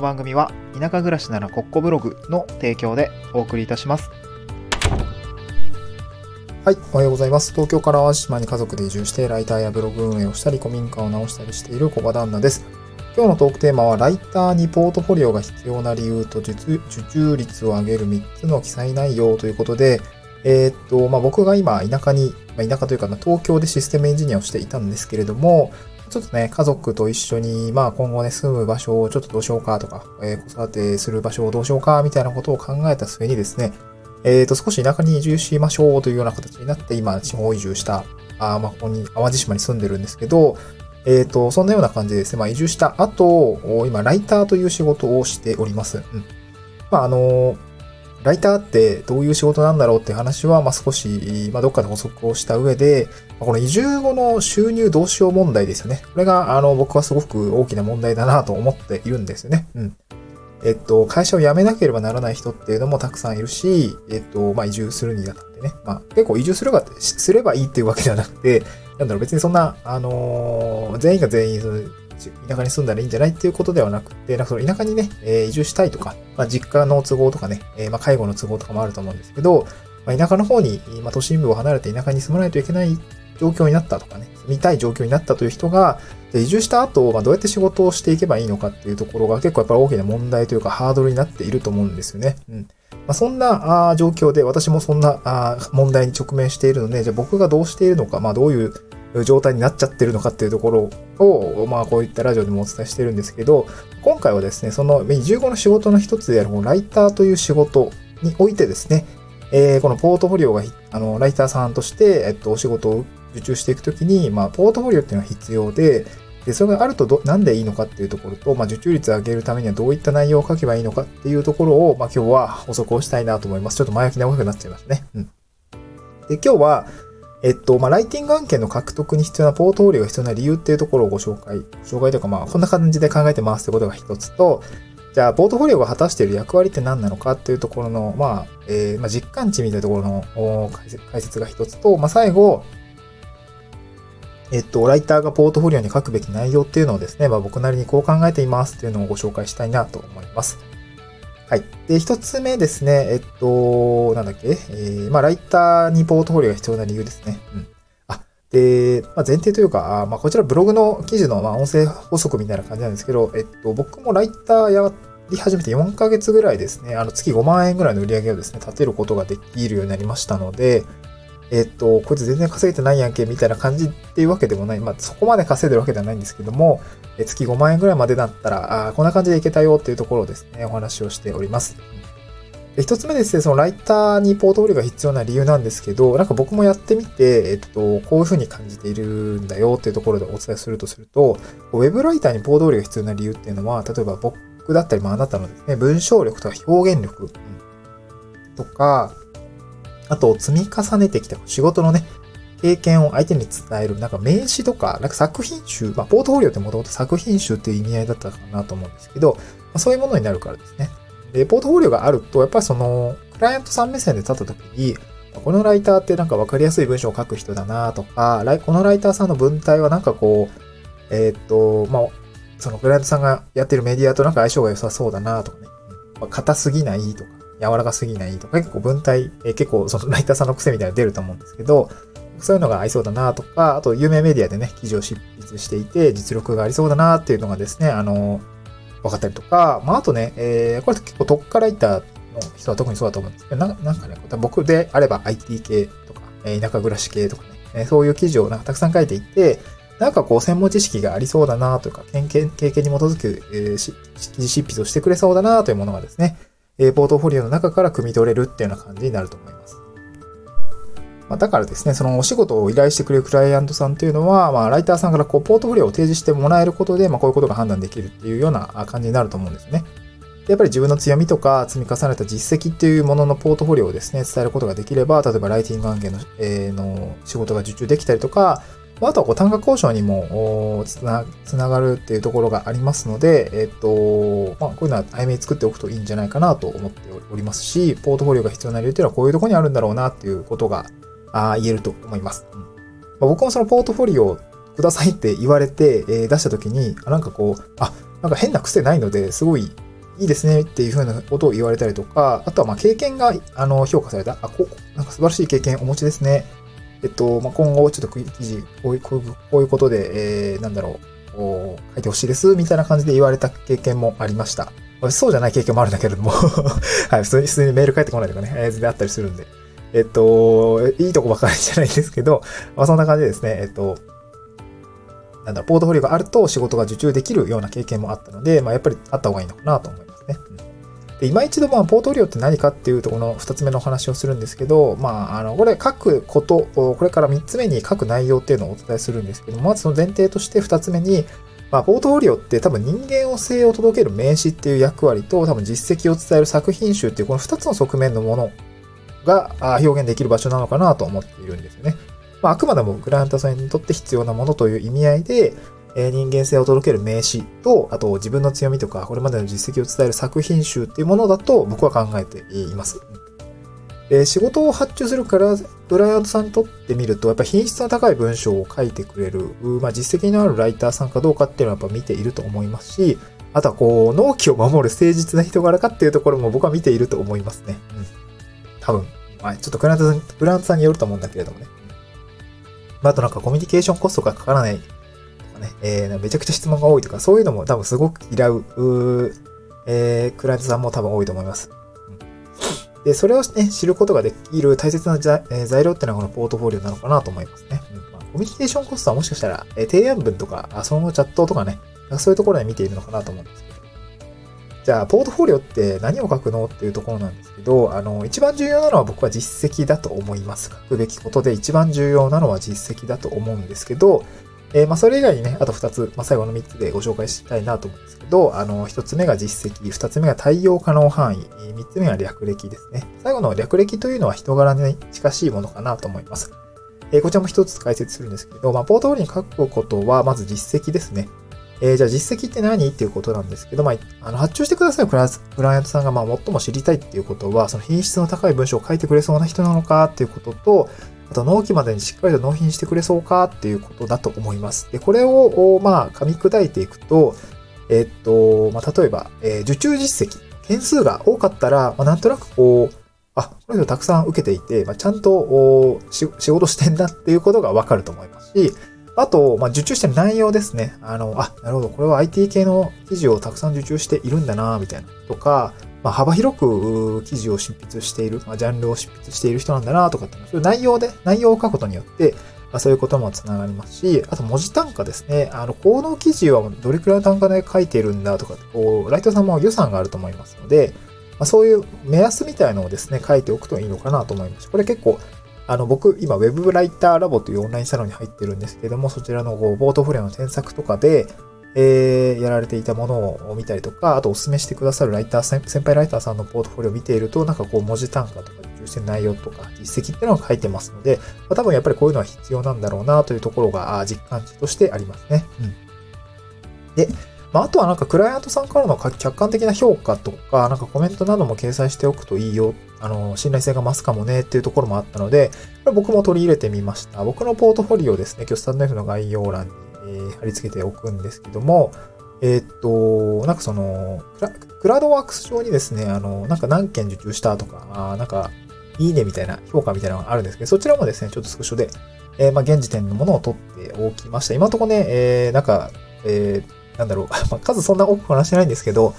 の番組は田舎暮らしならコッコブログの提供でお送りいたします。はい、おはようございます。東京から淡島に家族で移住して、ライターやブログ運営をしたり、古民家を直したりしている小場旦那です。今日のトークテーマは、ライターにポートフォリオが必要な理由と受受注率を上げる3つの記載内容ということで、えーっと、まあ、僕が今、田舎に、まあ、田舎というか、東京でシステムエンジニアをしていたんですけれども、ちょっとね、家族と一緒に、まあ今後ね、住む場所をちょっとどうしようかとか、えー子育てする場所をどうしようかみたいなことを考えた末にですね、えっ、と、少し田舎に移住しましょうというような形になって、今、地方移住した、あまあ、ここに、淡路島に住んでるんですけど、えっ、と、そんなような感じでですね、まあ、移住した後、今、ライターという仕事をしております。うん。まあ、あのライターってどういう仕事なんだろうって話は、まあ、少し、まあ、どっかで補足をした上で、この移住後の収入どうしよう問題ですよね。これが、あの、僕はすごく大きな問題だなと思っているんですよね。うん。えっと、会社を辞めなければならない人っていうのもたくさんいるし、えっと、まあ、移住するにあたってね。まあ、結構移住するが、すればいいっていうわけではなくて、なんだろう、別にそんな、あのー全員が全員、田舎に住んだらいいんじゃないっていうことではなくて、なんかその田舎にね、え移住したいとか、まあ、実家の都合とかね、えまあ、介護の都合とかもあると思うんですけど、まあ、田舎の方に、まあ、都心部を離れて田舎に住まないといけない状況になったとかね、住みたい状況になったという人が、移住した後、まあ、どうやって仕事をしていけばいいのかっていうところが結構やっぱり大きな問題というかハードルになっていると思うんですよね。うん。まあ、そんなあ状況で、私もそんなあ問題に直面しているので、じゃあ僕がどうしているのか、まあどういう状態になっちゃってるのかっていうところを、まあこういったラジオでもお伝えしてるんですけど、今回はですね、その移住後の仕事の一つであるライターという仕事においてですね、えーこのポートフォリオが、あの、ライターさんとして、えっと、お仕事を受注していくときに、まあ、ポートフォリオっていうのは必要で、で、それがあるとど、なんでいいのかっていうところと、まあ、受注率を上げるためにはどういった内容を書けばいいのかっていうところを、まあ、今日は補足をしたいなと思います。ちょっと前置き長くなっちゃいましたね。うん。で、今日は、えっと、まあ、ライティング案件の獲得に必要なポートフォリオが必要な理由っていうところをご紹介、紹介というか、まあ、こんな感じで考えてますってことが一つと、じゃあ、ポートフォリオが果たしている役割って何なのかっていうところの、まあ、えーまあ、実感値みたいなところの解説解説が一つと、まあ、最後、えっと、ライターがポートフォリオに書くべき内容っていうのをですね、まあ、僕なりにこう考えていますっていうのをご紹介したいなと思います。はい。で、一つ目ですね、えっと、なんだっけ、えー、まあ、ライターにポートフォリオが必要な理由ですね。うん。あ、で、まあ、前提というか、あまあ、こちらブログの記事の、まあ、音声補足みたいな感じなんですけど、えっと、僕もライターやり始めて4ヶ月ぐらいですね、あの、月5万円ぐらいの売り上げをですね、立てることができるようになりましたので、えっと、こいつ全然稼げてないやんけ、みたいな感じっていうわけでもない。まあ、そこまで稼いでるわけではないんですけども、え月5万円ぐらいまでだったら、あーこんな感じでいけたよっていうところをですね、お話をしております。で一つ目ですね、そのライターにポートフォリオが必要な理由なんですけど、なんか僕もやってみて、えっと、こういう風に感じているんだよっていうところでお伝えするとすると、ウェブライターにポートフォリオが必要な理由っていうのは、例えば僕だったり、まああなたのですね、文章力とか表現力、とか、あと積み重ねてきた仕事のね、経験を相手に伝える、なんか名刺とか、なんか作品集、まあ、ポートフォリオってもともと作品集っていう意味合いだったかなと思うんですけど、まあ、そういうものになるからですね。で、ポートフォリオがあると、やっぱりその、クライアントさん目線で立った時に、このライターってなんか分かりやすい文章を書く人だなとか、このライターさんの文体はなんかこう、えーっと、まあ、そのクライアントさんがやってるメディアとなんか相性が良さそうだなとかね、まあ、硬すぎないとか、柔らかすぎないとか、結構文体、え結構そのライターさんの癖みたいなの出ると思うんですけど、そういうのが合いそうだなとか、あと有名メディアでね、記事を執筆していて、実力がありそうだなっていうのがですね、あの、分かったりとか、まあ、あとね、えーこれ結構特化ライターの人は特にそうだと思うんですけど、ななんかね、僕であれば IT 系とか、えー田舎暮らし系とかね、えーそういう記事をなんかたくさん書いていて、なんかこう専門知識がありそうだなとか、経験経験に基づく、えー記事執筆をしてくれそうだなというものがですね、えポートフォリオの中から汲み取れるっていうような感じになると思います。ま、だからですね、そのお仕事を依頼してくれるクライアントさんっていうのは、まあ、ライターさんからこう、ポートフォリオを提示してもらえることで、まあ、こういうことが判断できるっていうような感じになると思うんですね。やっぱり自分の強みとか積み重ねた実績っていうもののポートフォリオをですね、伝えることができれば、例えばライティング案件の,、えーの仕事が受注できたりとか、あとはこう単価交渉にもつなつながるっていうところがありますので、えっと、まあ、こういうのは曖昧に作っておくといいんじゃないかなと思っておりますし、ポートフォリオが必要な理由っていうのはこういうところにあるんだろうなっていうことがあ言えると思います。うんまあ、僕もそのポートフォリオをくださいって言われて、えー出した時に、あなんかこう、あ、なんか変な癖ないので、すごいいいですねっていうふうなことを言われたりとか、あとはまあ経験があの評価された、あ、こう、なんか素晴らしい経験お持ちですね。えっと、まあ、今後ちょっと記事、こういうこういうことで、えー、なんだろう、こう書いてほしいです、みたいな感じで言われた経験もありました。そうじゃない経験もあるんだけれども はい、普通に、普通にメール返ってこないとかね、えー、全然あったりするんで。えっと、いいとこばかりじゃないんですけど、まあ、そんな感じでですね、えっと、なんだ、ポートフォリオがあると仕事が受注できるような経験もあったので、まあ、やっぱりあった方がいいのかなと思いますね。で今一度、まあ、ポートフォリオって何かっていうとこの二つ目のお話をするんですけど、まあ、あの、これ書くこと、これから三つ目に書く内容っていうのをお伝えするんですけど、まずその前提として二つ目に、まあ、ポートフォリオって多分人間を性を届ける名詞っていう役割と多分実績を伝える作品集っていうこの二つの側面のものが表現できる場所なのかなと思っているんですよね。まあ、あくまでもグランタさんにとって必要なものという意味合いで、え、人間性を届ける名詞と、あと自分の強みとか、これまでの実績を伝える作品集っていうものだと僕は考えています。で仕事を発注するからクライアントさんにとってみると、やっぱ品質の高い文章を書いてくれる、まあ、実績のあるライターさんかどうかっていうのはやっぱ見ていると思いますし、あとはこう、納期を守る誠実な人柄かっていうところも僕は見ていると思いますね。うん。多分。まあ、ちょっとクライアントさん、によると思うんだけれどもね。まあ、あとなんかコミュニケーションコストがかからないね、えー、めちゃくちゃ質問が多いとか、そういうのも多分すごく嫌う、うえー、クライアントさんも多分多いと思います。で、それをね、知ることができる大切な材料っていうのはこのポートフォリオなのかなと思いますね。うんまあ、コミュニケーションコストはもしかしたら、え提案文とか、あそのチャットとかね、そういうところで見ているのかなと思うんですけど。じゃあ、ポートフォリオって何を書くのっていうところなんですけど、あの、一番重要なのは僕は実績だと思います。書くべきことで一番重要なのは実績だと思うんですけど、えー、まあ、それ以外にね、あと2つ、まあ、最後の3つでご紹介したいなと思うんですけど、あの、1つ目が実績、2つ目が対応可能範囲、3つ目が略歴ですね。最後の略歴というのは人柄に近しいものかなと思います。えー、こちらも1つ解説するんですけど、まあ、ポートフォリオに書くことは、まず実績ですね。えー、じゃあ実績って何？っていうことなんですけど、まあ、あの発注してくださいクラクライアントさんがま最も知りたいっていうことは、その品質の高い文章を書いてくれそうな人なのかっていうことと、あと納期までにしっかりと納品してくれそうかっていうことだと思います。で、これを、まあ、噛み砕いていくと、えっと、まあ、例えば、えー、受注実績、件数が多かったら、まあ、なんとなくこう、あ、この人たくさん受けていて、まあ、ちゃんと仕事してんだっていうことがわかると思いますし、あと、まあ、受注してる内容ですね。あの、あ、なるほど、これは IT 系の記事をたくさん受注しているんだな、みたいな。とか、まあ、幅広く記事を執筆している、まあ、ジャンルを執筆している人なんだなとかって、いう内容で、内容を書くことによって、まあ、そういうこともつながりますし、あと文字単価ですね。あの、この記事はどれくらいの単価で書いているんだとか、こう、ライトさんも予算があると思いますので、まあ、そういう目安みたいのをですね、書いておくといいのかなと思います。これ結構、あの、僕、今、ウェブライターラボというオンラインサロンに入ってるんですけども、そちらのこうボートフレアの添削とかで、えー、やられていたものを見たりとか、あとお勧めしてくださるライター、先輩ライターさんのポートフォリオを見ていると、なんかこう文字単価とか受注して内容とか実績っていうのが書いてますので、まあ、多分やっぱりこういうのは必要なんだろうなというところが実感値としてありますね。うん。で、まあ、あとはなんかクライアントさんからの客観的な評価とか、なんかコメントなども掲載しておくといいよ、あの、信頼性が増すかもねっていうところもあったので、これ僕も取り入れてみました。僕のポートフォリオですね、今日スタンド F の概要欄に、え、貼り付けておくんですけども、えー、っと、なんかそのクラ、クラウドワークス上にですね、あの、なんか何件受注したとか、あなんか、いいねみたいな評価みたいなのがあるんですけど、そちらもですね、ちょっとスクショで、えー、まあ、現時点のものを取っておきました。今のところね、えー、なんか、えー、なんだろう、まあ、数そんな多く話してないんですけど、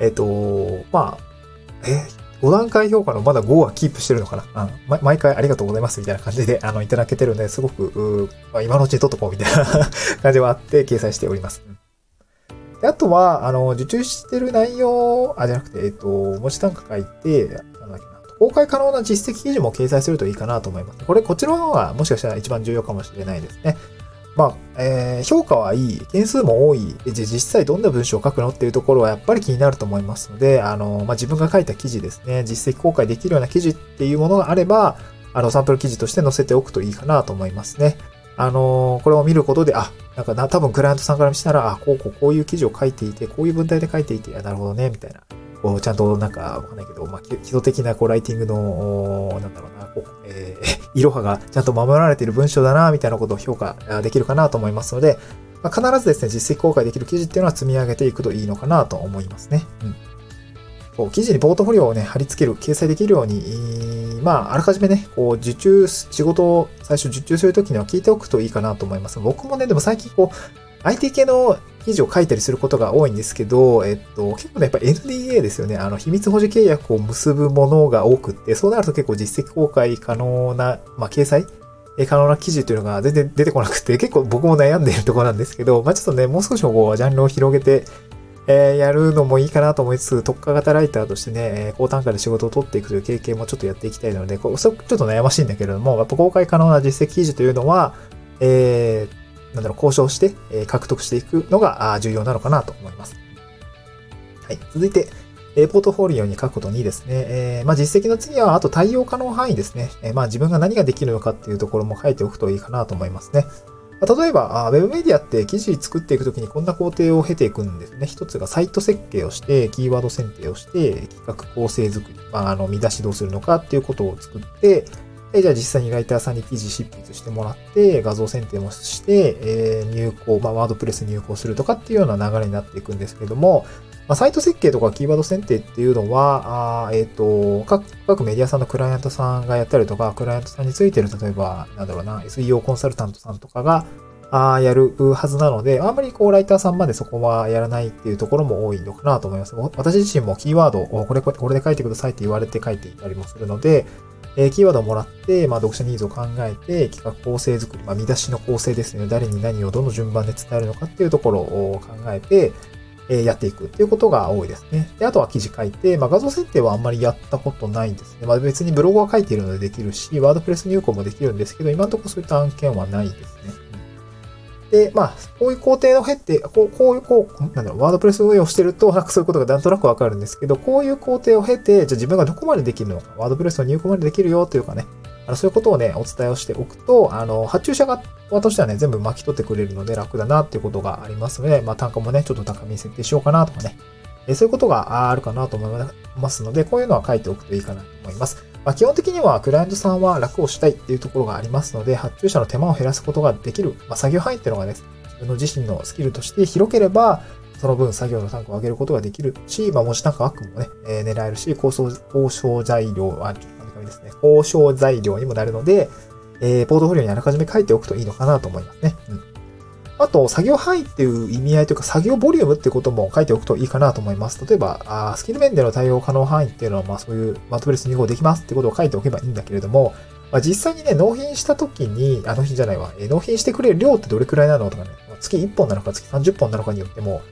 えっ、と、まあ、え5段階評価のまだ5はキープしてるのかな、うん、毎回ありがとうございますみたいな感じで、あの、いただけてるんで、すごく、まあ、今のうちに取っとこうみたいな感じはあって 掲載しております。であとは、あの、受注してる内容、あ、じゃなくて、えっと、文字単価書いて、なんだっけな、公開可能な実績記事も掲載するといいかなと思います。これ、こっちの方がもしかしたら一番重要かもしれないですね。まあ、えー、評価はいい、件数も多い、じゃ実際どんな文章を書くのっていうところはやっぱり気になると思いますので、あの、まあ、自分が書いた記事ですね、実績公開できるような記事っていうものがあれば、あの、サンプル記事として載せておくといいかなと思いますね。あのこれを見ることで、あ、なんかな、多分クライアントさんからしたら、あ、こうこうこういう記事を書いていて、こういう文体で書いていて、あ、なるほどね、みたいな。こう、ちゃんとなんか、わかんないけど、まあ、基礎的なこう、ライティングの、なんだろうな、こう、えー、いろはがちゃんと守られている文章だな、みたいなことを評価できるかなと思いますので、まあ、必ずですね、実績公開できる記事っていうのは積み上げていくといいのかなと思いますね。うん。こう記事にポートフォリオをね、貼り付ける、掲載できるように、まあ、あらかじめね、こう、受注、仕事を最初受注するときには聞いておくといいかなと思います。僕もね、でも最近こう、IT 系の記事を書いたりすることが多いんですけど、えっと、結構ね、やっぱ NDA ですよね。あの、秘密保持契約を結ぶものが多くって、そうなると結構実績公開可能な、まあ、掲載可能な記事というのが全然出てこなくて、結構僕も悩んでいるところなんですけど、まあ、ちょっとね、もう少しこう、ジャンルを広げて、えー、やるのもいいかなと思いつつ、特化型ライターとしてね、高単価で仕事を取っていくという経験もちょっとやっていきたいので、こうちょっと悩ましいんだけれども、やっぱ公開可能な実績記事というのは、えー、なんだろう、交渉して、え獲得していくのが重要なのかなと思います。はい。続いて、えポートフォリオに書くことにですね、えー、まあ、実績の次は、あと対応可能範囲ですね。えー、まあ、自分が何ができるのかっていうところも書いておくといいかなと思いますね。ま例えば、ウェブメディアって記事作っていくときにこんな工程を経ていくんですね。一つがサイト設計をして、キーワード選定をして、企画構成作り、まあ、あの、見出しどうするのかっていうことを作って、えじゃあ実際にライターさんに記事執筆してもらって、画像選定もして、え、入稿、まあ、ワードプレス入稿するとかっていうような流れになっていくんですけども、まあ、サイト設計とかキーワード選定っていうのは、あえっ、ー、と各、各メディアさんのクライアントさんがやったりとか、クライアントさんについてる、例えば、なんだろうな、SEO コンサルタントさんとかが、あやるはずなので、あんまりこう、ライターさんまでそこはやらないっていうところも多いのかなと思います。私自身もキーワードをこれ、これで書いてくださいって言われて書いていたりもするので、え、キーワードをもらって、まあ、読者ニーズを考えて、企画構成作り、まあ、見出しの構成ですね。誰に何をどの順番で伝えるのかっていうところを考えて、えー、やっていくっていうことが多いですね。で、あとは記事書いて、まあ、画像設定はあんまりやったことないんですね。まあ、別にブログは書いているのでできるし、ワードプレス入稿もできるんですけど、今のところそういった案件はないですね。で、まあ、こういう工程を経て、こう、こういう、こう、なんだろう、ワードプレス運営をしてると、なんかそういうことがなんとなくわかるんですけど、こういう工程を経て、じゃあ自分がどこまでできるのか、ワードプレスの入稿までできるよというかね、あのそういうことをね、お伝えをしておくと、あの、発注者側としてはね、全部巻き取ってくれるので楽だなっていうことがありますので、まあ単価もね、ちょっと高めに設定しようかなとかね、そういうことがあるかなと思いますので、こういうのは書いておくといいかなと思います。まあ、基本的にはクライアントさんは楽をしたいっていうところがありますので、発注者の手間を減らすことができる、まあ、作業範囲っていうのがね、自分の自身のスキルとして広ければ、その分作業の単価を上げることができるし、まあ、文字単価アップもね、えー、狙えるし、交渉、交渉材料、あ、ちょっとですね、交渉材料にもなるので、えー、ポートフォリオにあらかじめ書いておくといいのかなと思いますね。うん。あと、作業範囲っていう意味合いというか、作業ボリュームってことも書いておくといいかなと思います。例えば、あスキル面での対応可能範囲っていうのは、まあそういうマットプレス2号できますってことを書いておけばいいんだけれども、まあ、実際にね、納品した時に、あ、納品じゃないわ、え納品してくれる量ってどれくらいなのとかね、月1本なのか月30本なのかによっても、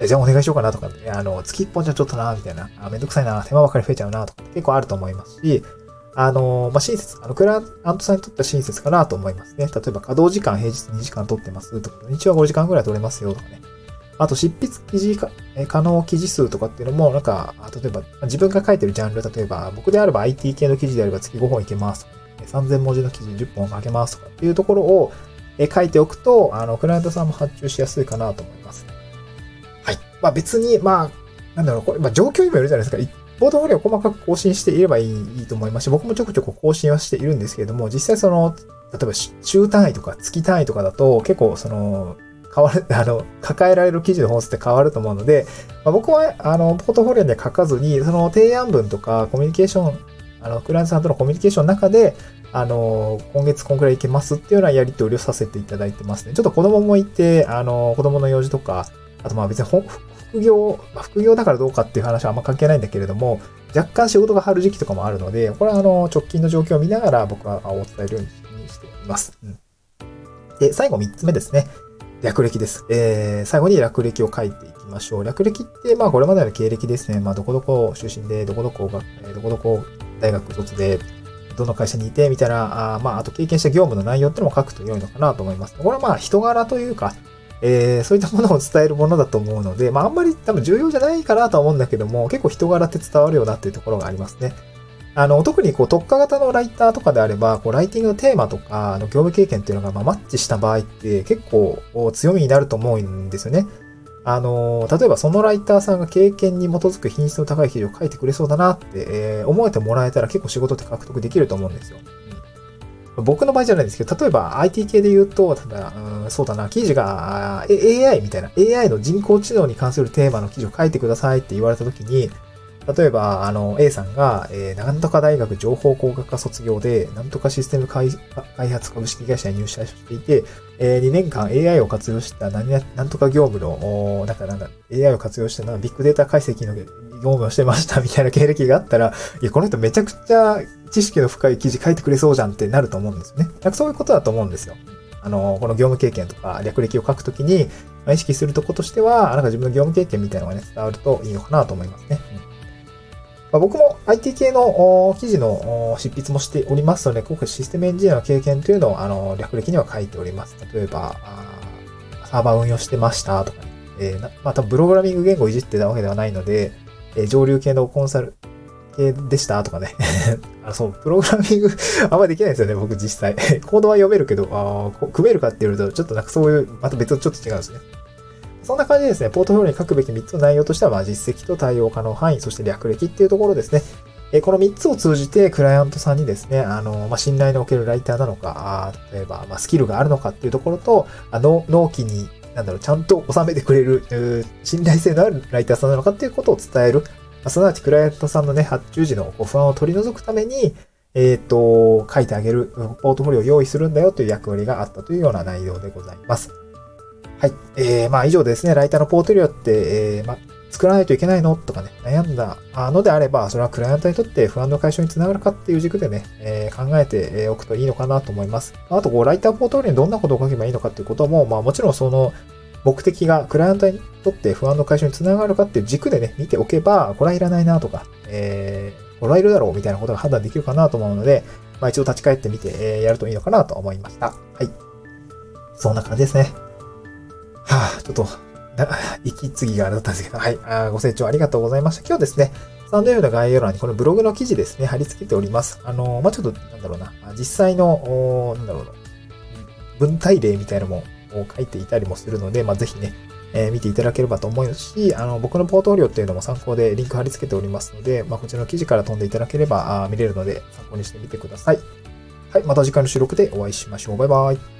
えじゃあお願いしようかなとか、ね、あの、月1本じゃちょっとな、みたいな、あめんどくさいな、手間ばかり増えちゃうな、とか結構あると思いますし、あの、まあ、親切、あの、クライアントさんにとっては親切かなと思いますね。例えば、稼働時間平日2時間取ってますとか、日は5時間ぐらい取れますよとかね。あと、執筆記事か、可能記事数とかっていうのも、なんか、例えば、自分が書いてるジャンル、例えば、僕であれば IT 系の記事であれば月5本いけますとか、3000文字の記事10本書けますとかっていうところを書いておくと、あの、クライアントさんも発注しやすいかなと思います。はい。まあ別に、まあ、なんだろう、これ、まあ状況にもよるじゃないですか。ポートフォリオを細かく更新していればいいいいと思いますし、僕もちょくちょく更新はしているんですけれども、実際その、例えば週単位とか月単位とかだと結構その、変わる、あの、抱えられる記事の本数って変わると思うので、まあ、僕は、あの、ポートフォリオで書かずに、その提案文とかコミュニケーション、あの、クライアントさんとのコミュニケーションの中で、あの、今月こんくらいいけますっていうようなやり取りをさせていただいてますね。ちょっと子供もいて、あの、子供の用事とか、あとまあ別に副業、ま、副業だからどうかっていう話はあんま関係ないんだけれども、若干仕事が張る時期とかもあるので、これはあの、直近の状況を見ながら僕はお伝えるようにしています。うん、で、最後3つ目ですね。略歴です。えー、最後に略歴を書いていきましょう。略歴って、まあこれまでの経歴ですね。まあどこどこ出身で、どこどこが、どこどこ大学卒で、どの会社にいて、みたいな、あまああと経験した業務の内容ってのも書くと良いのかなと思います。これはまあ人柄というか、えー、そういったものを伝えるものだと思うので、まあ、あんまり多分重要じゃないかなとは思うんだけども、結構人柄って伝わるよなっていうところがありますね。あの、特にこう特化型のライターとかであれば、こうライティングのテーマとか、あの業務経験っていうのがまマッチした場合って結構強みになると思うんですよね。あの、例えばそのライターさんが経験に基づく品質の高い記事を書いてくれそうだなって、えー、思えてもらえたら結構仕事って獲得できると思うんですよ。僕の場合じゃないんですけど、例えば IT 系で言うと、ただ、うん、そうだな、記事が AI みたいな、AI の人工知能に関するテーマの記事を書いてくださいって言われたときに、例えば、あの、A さんが、えー、なんとか大学情報工学科卒業で、なんとかシステム開発株式会社に入社していて、えー、2年間 AI を活用した何や、なんとか業務の、なんかなんだ、AI を活用したな、ビッグデータ解析の業務をしてましたみたいな経歴があったら、いや、この人めちゃくちゃ知識の深い記事書いてくれそうじゃんってなると思うんですよね。なんかそういうことだと思うんですよ。あの、この業務経験とか略歴を書くときに、まあ、意識するとことしては、なんか自分の業務経験みたいなのがね、伝わるといいのかなと思いますね。まあ、僕も IT 系の記事の執筆もしておりますので、今回システムエンジニアの経験というのをあの略歴には書いております。例えば、サーバー運用してましたとかね。えー、まあプログラミング言語をいじってたわけではないので、えー、上流系のコンサル系でしたとかね。あそう、プログラミング あんまりできないですよね、僕実際。コードは読めるけど、あ組めるかって言うと、ちょっとなんかそういう、また別のちょっと違うんですね。そんな感じでですね、ポートフォリオに書くべき3つの内容としては、まあ、実績と対応可能範囲、そして略歴っていうところですね。えこの3つを通じて、クライアントさんにですね、あの、まあ、信頼のおけるライターなのか、あ例えば、まあ、スキルがあるのかっていうところと、あの、納期に、なんだろう、ちゃんと収めてくれる、信頼性のあるライターさんなのかっていうことを伝える。ま、すなわち、クライアントさんのね、発注時の不安を取り除くために、えっ、ー、と、書いてあげる、ポートフォリオを用意するんだよという役割があったというような内容でございます。はい。えー、まあ以上ですね、ライターのポートリオって、えー、まあ、作らないといけないの？とかね、悩んだのであれば、それはクライアントにとって不安の解消につながるかっていう軸でね、えー、考えておくといいのかなと思います。あと、こう、ライターポートリオにどんなことを書けばいいのかっていうことも、まあもちろんその目的がクライアントにとって不安の解消につながるかっていう軸でね、見ておけば、これはいらないなとか、えー、これはいるだろうみたいなことが判断できるかなと思うので、まあ一度立ち返ってみて、えー、やるといいのかなと思いました。はい。そんな感じですね。ちょっと、息継ぎがあれだったんですけど、はい、あご清聴ありがとうございました。今日ですね、スタンド F の概要欄にこのブログの記事ですね、貼り付けております。あの、まあ、ちょっと、なんだろうな、実際の、なんだろうな、文体例みたいなのも書いていたりもするので、まあ、ぜひね、えー、見ていただければと思いますし、あの、僕のポートフォリオっていうのも参考でリンク貼り付けておりますので、まあ、こちらの記事から飛んでいただければあ見れるので参考にしてみてください。はい、また次回の収録でお会いしましょう。バイバイ。